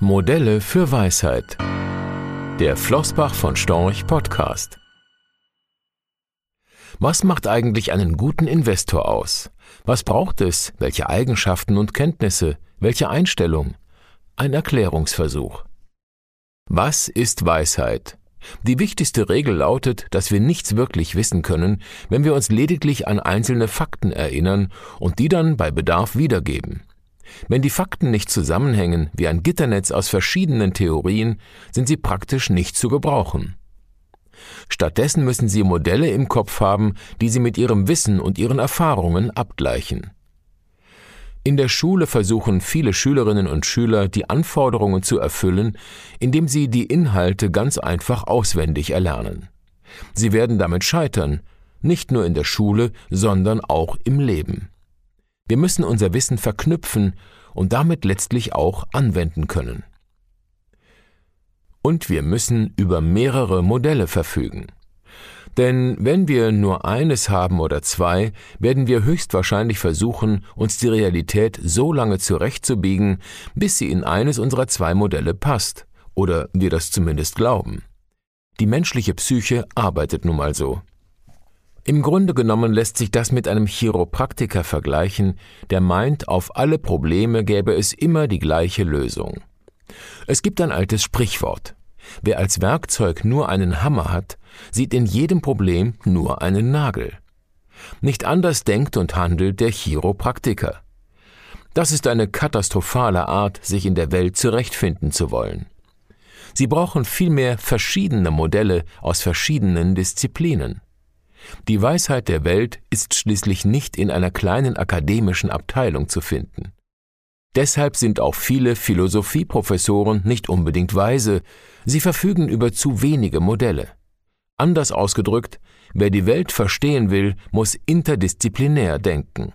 Modelle für Weisheit. Der Flossbach von Storch Podcast. Was macht eigentlich einen guten Investor aus? Was braucht es? Welche Eigenschaften und Kenntnisse? Welche Einstellung? Ein Erklärungsversuch. Was ist Weisheit? Die wichtigste Regel lautet, dass wir nichts wirklich wissen können, wenn wir uns lediglich an einzelne Fakten erinnern und die dann bei Bedarf wiedergeben. Wenn die Fakten nicht zusammenhängen wie ein Gitternetz aus verschiedenen Theorien, sind sie praktisch nicht zu gebrauchen. Stattdessen müssen Sie Modelle im Kopf haben, die Sie mit Ihrem Wissen und Ihren Erfahrungen abgleichen. In der Schule versuchen viele Schülerinnen und Schüler, die Anforderungen zu erfüllen, indem sie die Inhalte ganz einfach auswendig erlernen. Sie werden damit scheitern, nicht nur in der Schule, sondern auch im Leben. Wir müssen unser Wissen verknüpfen und damit letztlich auch anwenden können. Und wir müssen über mehrere Modelle verfügen. Denn wenn wir nur eines haben oder zwei, werden wir höchstwahrscheinlich versuchen, uns die Realität so lange zurechtzubiegen, bis sie in eines unserer zwei Modelle passt, oder wir das zumindest glauben. Die menschliche Psyche arbeitet nun mal so. Im Grunde genommen lässt sich das mit einem Chiropraktiker vergleichen, der meint, auf alle Probleme gäbe es immer die gleiche Lösung. Es gibt ein altes Sprichwort. Wer als Werkzeug nur einen Hammer hat, sieht in jedem Problem nur einen Nagel. Nicht anders denkt und handelt der Chiropraktiker. Das ist eine katastrophale Art, sich in der Welt zurechtfinden zu wollen. Sie brauchen vielmehr verschiedene Modelle aus verschiedenen Disziplinen. Die Weisheit der Welt ist schließlich nicht in einer kleinen akademischen Abteilung zu finden. Deshalb sind auch viele Philosophieprofessoren nicht unbedingt weise, sie verfügen über zu wenige Modelle. Anders ausgedrückt, wer die Welt verstehen will, muss interdisziplinär denken.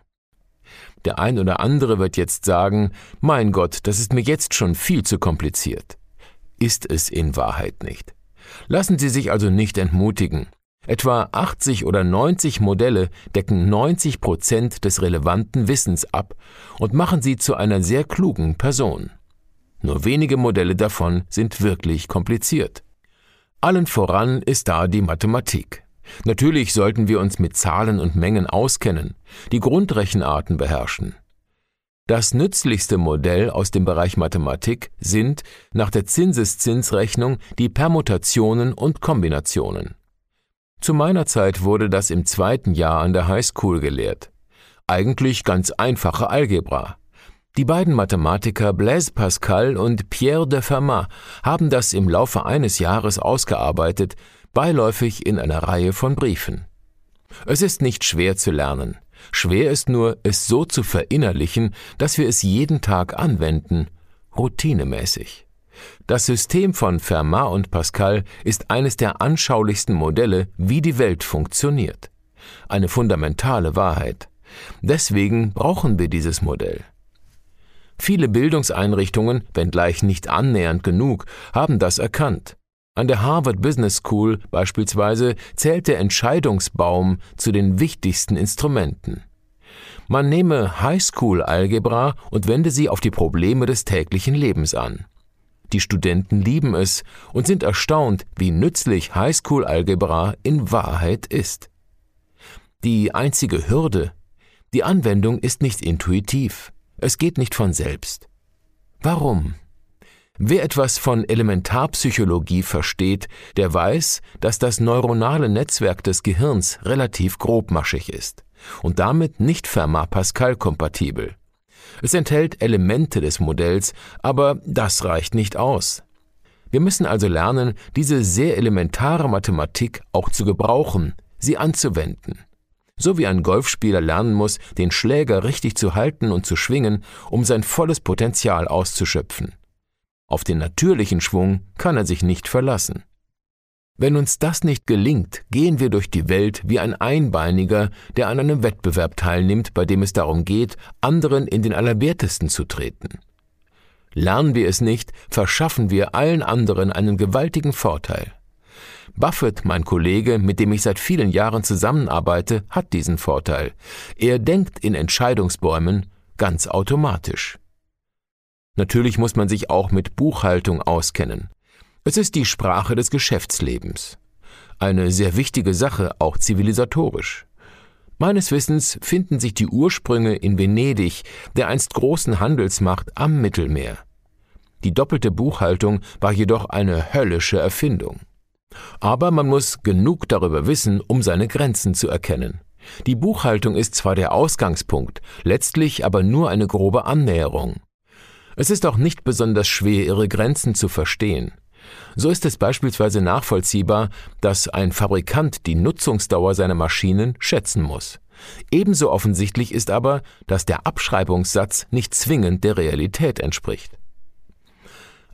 Der ein oder andere wird jetzt sagen, mein Gott, das ist mir jetzt schon viel zu kompliziert. Ist es in Wahrheit nicht. Lassen Sie sich also nicht entmutigen. Etwa 80 oder 90 Modelle decken 90 Prozent des relevanten Wissens ab und machen sie zu einer sehr klugen Person. Nur wenige Modelle davon sind wirklich kompliziert. Allen voran ist da die Mathematik. Natürlich sollten wir uns mit Zahlen und Mengen auskennen, die Grundrechenarten beherrschen. Das nützlichste Modell aus dem Bereich Mathematik sind nach der Zinseszinsrechnung die Permutationen und Kombinationen. Zu meiner Zeit wurde das im zweiten Jahr an der Highschool gelehrt. Eigentlich ganz einfache Algebra. Die beiden Mathematiker Blaise Pascal und Pierre de Fermat haben das im Laufe eines Jahres ausgearbeitet, beiläufig in einer Reihe von Briefen. Es ist nicht schwer zu lernen. Schwer ist nur, es so zu verinnerlichen, dass wir es jeden Tag anwenden, routinemäßig. Das System von Fermat und Pascal ist eines der anschaulichsten Modelle, wie die Welt funktioniert. Eine fundamentale Wahrheit. Deswegen brauchen wir dieses Modell. Viele Bildungseinrichtungen, wenngleich nicht annähernd genug, haben das erkannt. An der Harvard Business School beispielsweise zählt der Entscheidungsbaum zu den wichtigsten Instrumenten. Man nehme Highschool-Algebra und wende sie auf die Probleme des täglichen Lebens an. Die Studenten lieben es und sind erstaunt, wie nützlich Highschool-Algebra in Wahrheit ist. Die einzige Hürde, die Anwendung ist nicht intuitiv. Es geht nicht von selbst. Warum? Wer etwas von Elementarpsychologie versteht, der weiß, dass das neuronale Netzwerk des Gehirns relativ grobmaschig ist und damit nicht Fermat-Pascal kompatibel. Es enthält Elemente des Modells, aber das reicht nicht aus. Wir müssen also lernen, diese sehr elementare Mathematik auch zu gebrauchen, sie anzuwenden. So wie ein Golfspieler lernen muss, den Schläger richtig zu halten und zu schwingen, um sein volles Potenzial auszuschöpfen. Auf den natürlichen Schwung kann er sich nicht verlassen. Wenn uns das nicht gelingt, gehen wir durch die Welt wie ein Einbeiniger, der an einem Wettbewerb teilnimmt, bei dem es darum geht, anderen in den Allerwertesten zu treten. Lernen wir es nicht, verschaffen wir allen anderen einen gewaltigen Vorteil. Buffett, mein Kollege, mit dem ich seit vielen Jahren zusammenarbeite, hat diesen Vorteil. Er denkt in Entscheidungsbäumen ganz automatisch. Natürlich muss man sich auch mit Buchhaltung auskennen. Es ist die Sprache des Geschäftslebens. Eine sehr wichtige Sache, auch zivilisatorisch. Meines Wissens finden sich die Ursprünge in Venedig, der einst großen Handelsmacht am Mittelmeer. Die doppelte Buchhaltung war jedoch eine höllische Erfindung. Aber man muss genug darüber wissen, um seine Grenzen zu erkennen. Die Buchhaltung ist zwar der Ausgangspunkt, letztlich aber nur eine grobe Annäherung. Es ist auch nicht besonders schwer, ihre Grenzen zu verstehen. So ist es beispielsweise nachvollziehbar, dass ein Fabrikant die Nutzungsdauer seiner Maschinen schätzen muss. Ebenso offensichtlich ist aber, dass der Abschreibungssatz nicht zwingend der Realität entspricht.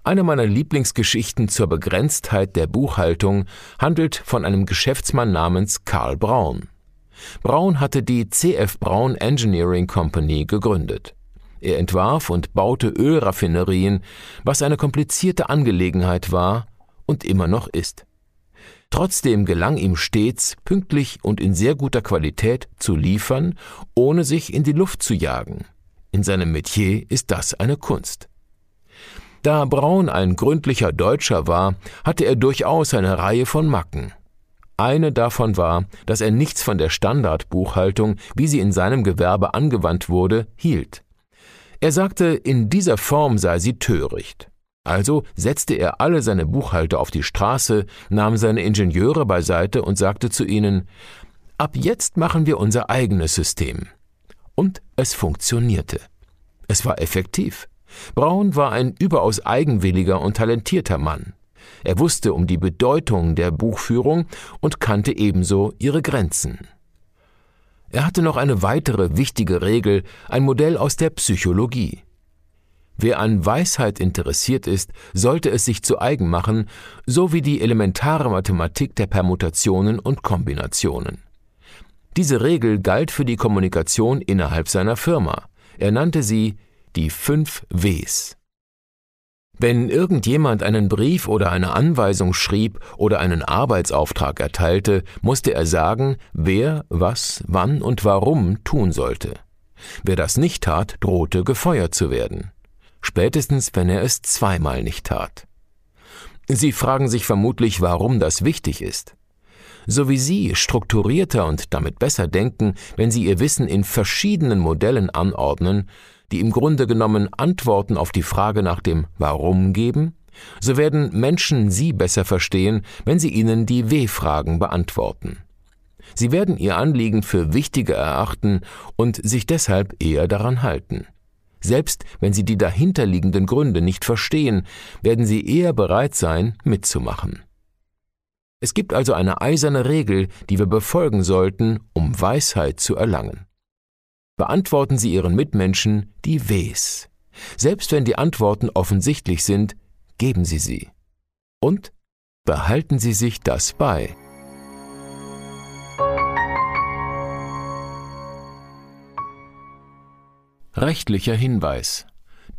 Eine meiner Lieblingsgeschichten zur Begrenztheit der Buchhaltung handelt von einem Geschäftsmann namens Karl Braun. Braun hatte die CF Braun Engineering Company gegründet. Er entwarf und baute Ölraffinerien, was eine komplizierte Angelegenheit war und immer noch ist. Trotzdem gelang ihm stets, pünktlich und in sehr guter Qualität zu liefern, ohne sich in die Luft zu jagen. In seinem Metier ist das eine Kunst. Da Braun ein gründlicher Deutscher war, hatte er durchaus eine Reihe von Macken. Eine davon war, dass er nichts von der Standardbuchhaltung, wie sie in seinem Gewerbe angewandt wurde, hielt. Er sagte, in dieser Form sei sie töricht. Also setzte er alle seine Buchhalter auf die Straße, nahm seine Ingenieure beiseite und sagte zu ihnen Ab jetzt machen wir unser eigenes System. Und es funktionierte. Es war effektiv. Braun war ein überaus eigenwilliger und talentierter Mann. Er wusste um die Bedeutung der Buchführung und kannte ebenso ihre Grenzen. Er hatte noch eine weitere wichtige Regel, ein Modell aus der Psychologie. Wer an Weisheit interessiert ist, sollte es sich zu eigen machen, so wie die elementare Mathematik der Permutationen und Kombinationen. Diese Regel galt für die Kommunikation innerhalb seiner Firma. Er nannte sie die fünf Ws. Wenn irgendjemand einen Brief oder eine Anweisung schrieb oder einen Arbeitsauftrag erteilte, musste er sagen, wer, was, wann und warum tun sollte. Wer das nicht tat, drohte gefeuert zu werden. Spätestens, wenn er es zweimal nicht tat. Sie fragen sich vermutlich, warum das wichtig ist. So wie Sie strukturierter und damit besser denken, wenn Sie Ihr Wissen in verschiedenen Modellen anordnen, die im Grunde genommen Antworten auf die Frage nach dem Warum geben, so werden Menschen Sie besser verstehen, wenn Sie ihnen die W-Fragen beantworten. Sie werden Ihr Anliegen für wichtiger erachten und sich deshalb eher daran halten. Selbst wenn Sie die dahinterliegenden Gründe nicht verstehen, werden Sie eher bereit sein, mitzumachen. Es gibt also eine eiserne Regel, die wir befolgen sollten, um Weisheit zu erlangen. Beantworten Sie Ihren Mitmenschen die Ws. Selbst wenn die Antworten offensichtlich sind, geben Sie sie. Und behalten Sie sich das bei. Rechtlicher Hinweis